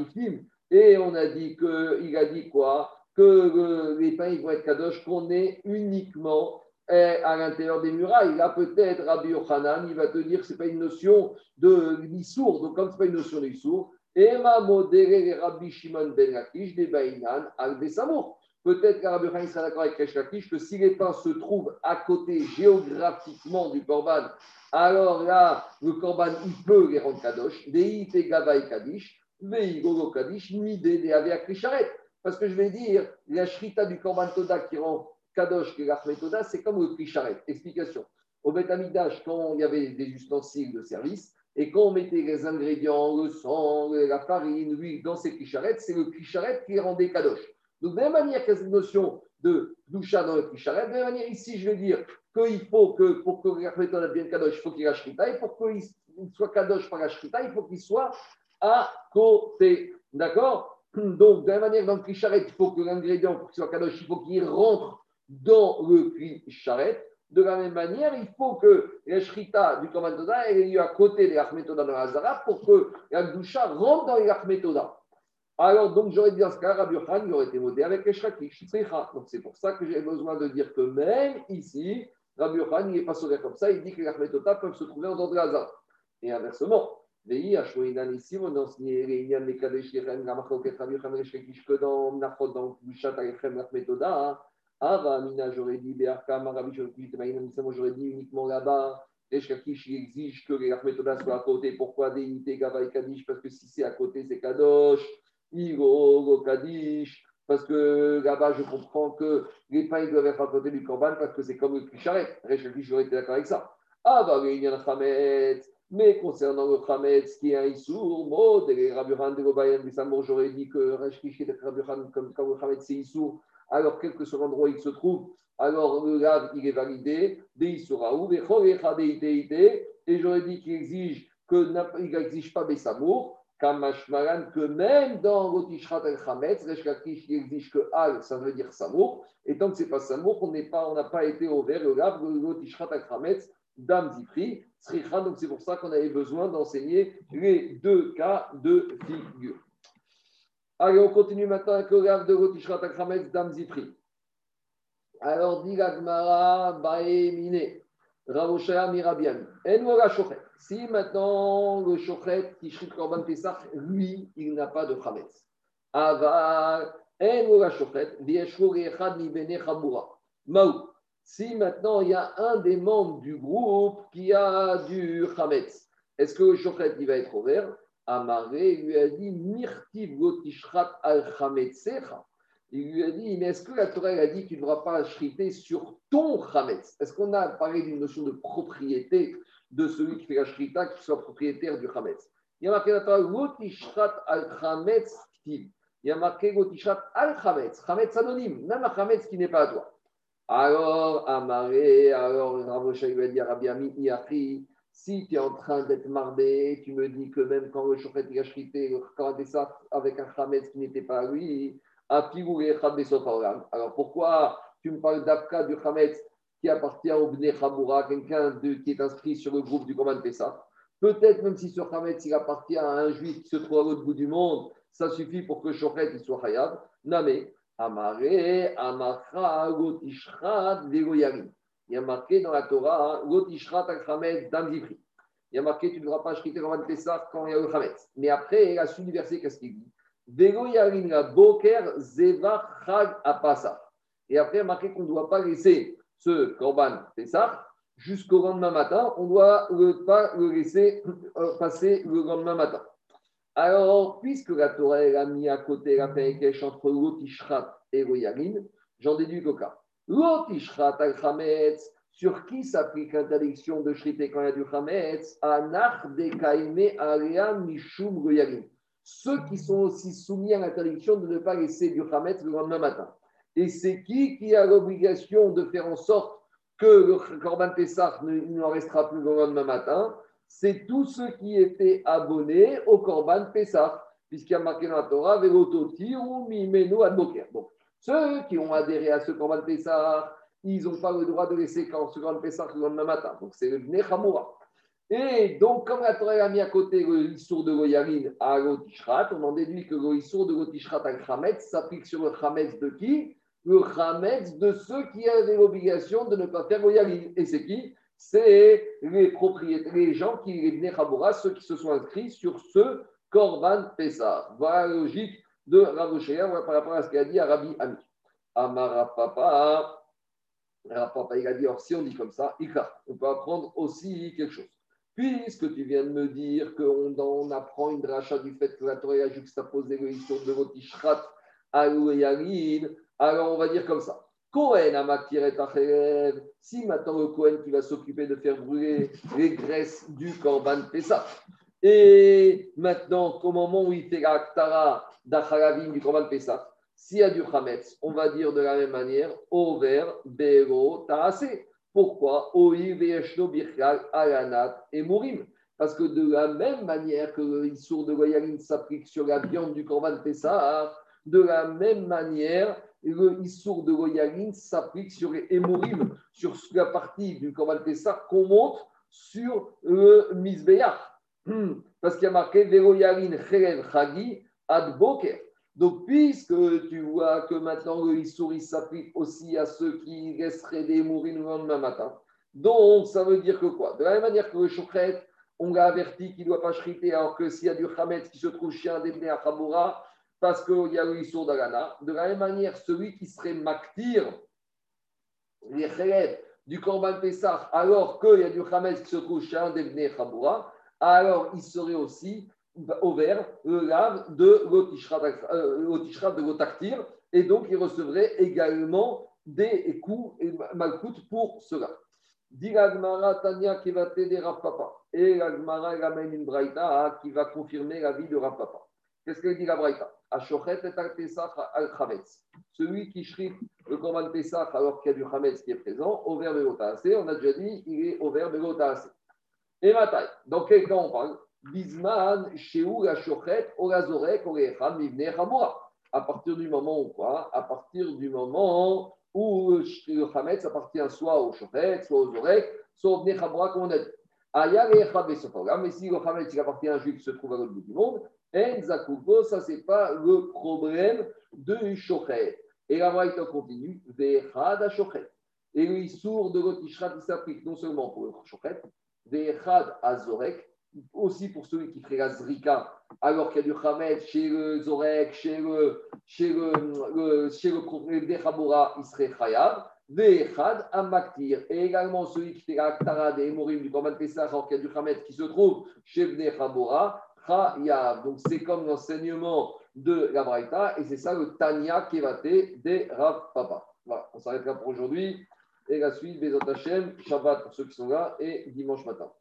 Et on a dit qu'il a dit quoi? Que les pains vont être kadosh qu'on est uniquement eh, à l'intérieur des murailles. Là, peut-être Rabbi Yochanan, il va te dire que ce n'est pas une notion de l'issour. Donc, comme ce n'est pas une notion d'issour, Emma modéré Rabbi Shimon ben Lakish, des Baïnan, al Besamour. Peut-être Yochanan sera d'accord avec Resh Lakish que si les pains se trouvent à côté géographiquement du Korban, alors là, le Korban, il peut les rendre kadosh. Deite Gavai Kadish, Veigogo Kadish, Mide de Avea. Parce que je vais dire, la shrita du Korban Toda qui rend Kadosh qui est Toda, c'est comme le Krisharet. Explication. Au Beth quand il y avait des ustensiles de service, et quand on mettait les ingrédients, le sang, la farine, l'huile dans ces Krisharet, c'est le Krisharet qui rendait Kadosh. De la même manière qu'il y a cette notion de doucha dans le Krisharet, de la même manière ici, je vais dire qu'il faut que, pour que Toda devienne Kadosh, il faut qu'il la shrita, et pour qu'il soit Kadosh par la shrita, il faut qu'il soit à côté. D'accord? Donc, de la même manière, dans le cri charrette, il faut que l'ingrédient, pour qu'il soit kadosh, il faut qu'il rentre dans le cri charrette. De la même manière, il faut que la shrita du Toda ait lieu à côté des Achmetoda dans la Hazara pour que la doucha rentre dans les Achmetoda. Alors, donc, j'aurais dit dans ce cas, Rabbi Yohan, il aurait été modé avec les Shrakish. Donc, c'est pour ça que j'ai besoin de dire que même ici, Rabbi Yohan, il n'est pas sauvé comme ça, il dit que les Achmetoda peuvent se trouver en dehors de la Hazara. Et inversement, ici, on enseigne les Inyan Mekadesh Yechem, la Machoket Rabbi Yechem Reshkekish, que dans Nachot, dans Bouchat Alechem, la Metoda, Ava Amina, j'aurais dit, Shokit, Maïnan, j'aurais dit uniquement là-bas, Reshkekish, il exige que les Metoda soient à côté. Pourquoi Deïté, Gava et Kadish Parce que si c'est à côté, c'est Kadosh, Igo, Kadish. Parce que là-bas, je comprends que les pains doivent être à côté du Korban parce que c'est comme le Kisharet. Reshkekish, j'aurais été d'accord avec ça. Ava, Inyan Chametz. Mais concernant le Khametz qui est un Issour, mot de Raburan de Gobayan, j'aurais dit que Rashkishi de Raburan, comme quand le Khametz c'est Issour, alors quel que soit l'endroit où il se trouve, alors le lave il est validé, des Issouraou, et j'aurais dit qu'il exige que il n'exige pas Bessamour, Kamashmaran, que même dans l'Otishrat el Khametz, Reshkakish exige que Al, ça veut dire Samour, et tant que ce n'est pas Samour, on n'a pas, été ouvert le lave, l'Otishrat el Khametz, Dam Zifri, donc c'est pour ça qu'on avait besoin d'enseigner les deux cas de figure. Allez, on continue maintenant avec le grave de Rotishrat Akrametz Dam Zifri. Alors, dit Gagmara, Baemine, Ravoshaya Mirabian, Enwara Shochet. Si maintenant le Shochet, Tishrit Korban Pesach, lui, il n'a pas de Chametz. Avar, Enwara Shochet, Vieshur Echad Mibene Chabura. Maou si maintenant il y a un des membres du groupe qui a du Hametz, est-ce que le shochet il va être ouvert? Amaré lui a dit Mirtiv gotishrat al Chametzecha. Il lui a dit Mais est-ce que la Torah a dit qu'il ne devra pas shriter sur ton Hametz Est-ce qu'on a parlé d'une notion de propriété de celui qui fait la shrita, qui soit propriétaire du Hametz Il y a marqué Gotishrat al Chametz Il y a marqué Gotishrat al Chametz, Chametz anonyme, même un Chametz qui n'est pas à toi. Alors, Amaré, alors Ramosha lui a à Rabbi Ami, si tu es en train d'être marbé, tu me dis que même quand le chauffeur est chrité, quand ça avec un Khametz qui n'était pas lui, alors pourquoi tu me parles d'Afka du Khametz qui appartient au Bnei Chaboura, quelqu'un qui est inscrit sur le groupe du Command Pessah Peut-être même si ce Khametz il appartient à un juif qui se trouve à l'autre bout du monde, ça suffit pour que le chauffeur soit Hayab. Namé, Amaré, Amachra, Gotishrat, Vegoyarim. Il y a marqué dans la Torah, Gotishrat, Akramet, Dam Il y a marqué, tu ne devras pas acheter Roman Pessah quand il y a le Khametz. Mais après, la suite du verset, qu'est-ce qu'il dit? Vegoyarim, la Boker, Zeva, Chag, Apasa. Et après, il y a marqué qu'on ne doit pas laisser ce Korban Pessah jusqu'au lendemain matin, on ne doit pas le laisser euh, passer le lendemain matin. Alors, puisque la Torah a mis à côté la Perekesh entre l'Otishrat et le j'en déduis le cas. L'Otishrat al-Chametz, sur qui s'applique l'interdiction de shriter quand il y a du Chametz Anach de alea mishum le Ceux qui sont aussi soumis à l'interdiction de ne pas laisser du Chametz le lendemain matin. Et c'est qui qui a l'obligation de faire en sorte que le Corban Pessah n'en restera plus le lendemain matin? C'est tous ceux qui étaient abonnés au Corban Pessah, puisqu'il y a marqué dans la Torah, Velototi ou Mimenu Adboker. Donc, ceux qui ont adhéré à ce Corban Pessah, ils n'ont pas le droit de laisser quand ce Corban Pessah le lendemain matin. Donc, c'est le Bnei Et donc, comme la Torah a mis à côté le Issour de Goyarin à l'Otishrat, on en déduit que le Issour de l'Otishrat à Khametz s'applique sur le Khametz de qui? Le Hametz de ceux qui avaient l'obligation de ne pas faire Goyalim. Et c'est qui? C'est les propriétaires, les gens qui venaient Chaboura, ceux qui se sont inscrits sur ce Korban Pessah. Voilà la logique de Rav par rapport à ce qu'il a dit à Rabbi Ami. Amara Papa, Papa, il a dit, alors si on dit comme ça, on peut apprendre aussi quelque chose. Puisque tu viens de me dire qu'on on apprend une dracha du fait que la Torah a juxtaposé l'histoire de votre Ishrat à alors on va dire comme ça. Cohen Si maintenant le Cohen qui va s'occuper de faire brûler les graisses du Korban Pessah. Et maintenant, au moment où il fait d'Achalavim du Korban Pessah, s'il y a du Hametz, on va dire de la même manière, Over, Bero, Taase. Pourquoi? Alanat et Mourim. Parce que de la même manière que l'Issour de Goyaline s'applique sur la viande du Korban Pessah, de la même manière, le Issour de Goyaline s'applique sur les hémorrhimes, sur la partie du Korban Pessah qu'on monte sur le Misbéach. Parce qu'il y a marqué Veroyaline Chelev Chagi Ad Boker. Donc, puisque tu vois que maintenant le Issour s'applique aussi à ceux qui laisseraient des hémorrhimes le lendemain matin, donc ça veut dire que quoi? De la même manière que le Chokret, on l'a averti qu'il ne doit pas chriter, alors que s'il y a du Hametz qui se trouve chez un à Khaboura, parce qu'il y a le Issour d'Agana. De la même manière, celui qui serait Maktir, les Khelef du Korban Pessah, alors qu'il y a du Hametz qui se trouve chez un des Chaboura, alors il serait aussi ouvert le lave de l'Otishra euh, de l'Otaktir, et donc il recevrait également des coups et malcoutes pour cela. Dit l'Agmara Tania qui va t'aider Papa. Et l'Agmara ramène une braïta qui va confirmer la vie de Papa. Qu'est-ce qu'elle dit la braïta? Celui qui shrit le Korban Pesach alors qu'il y a du Hametz qui est présent, au verbe assez, on a déjà dit, il est au verbe assez. Et Matai, dans quel cas on parle? Bisman, Sheou, la Shochet, Orazorek, Orecham, Mivne, Hamura. À partir du moment où quoi? À partir du moment où le Hametz appartient soit au Shochet, soit au Zorek, soit au Hamura, comme on a dit. Aya, mais si le Hametz appartient à un juif qui se trouve à l'autre bout du monde, Enzakuko, ça c'est pas le problème de Shochet. Et la Braïta continue, Vechad Shochet. Et lui, sourd de l'Otishrat, il s'applique non seulement pour le Shochet, Vechad Azorek, aussi pour celui qui ferait la Zrika, alors qu'il y a du Hamed chez le Zorek, chez le, chez le, le, chez le il serait Chayav. Vechad Amaktir. Et également celui qui fait la Ktara des Morim du Korban Pesach, alors qu'il y a du Hamed qui se trouve chez Bnei Chabora, donc c'est comme l'enseignement de la Braïta et c'est ça le Tanya Kevate des Rav Papa. Voilà, on s'arrête là pour aujourd'hui. Et la suite, Bezot Hashem, Shabbat pour ceux qui sont là et dimanche matin.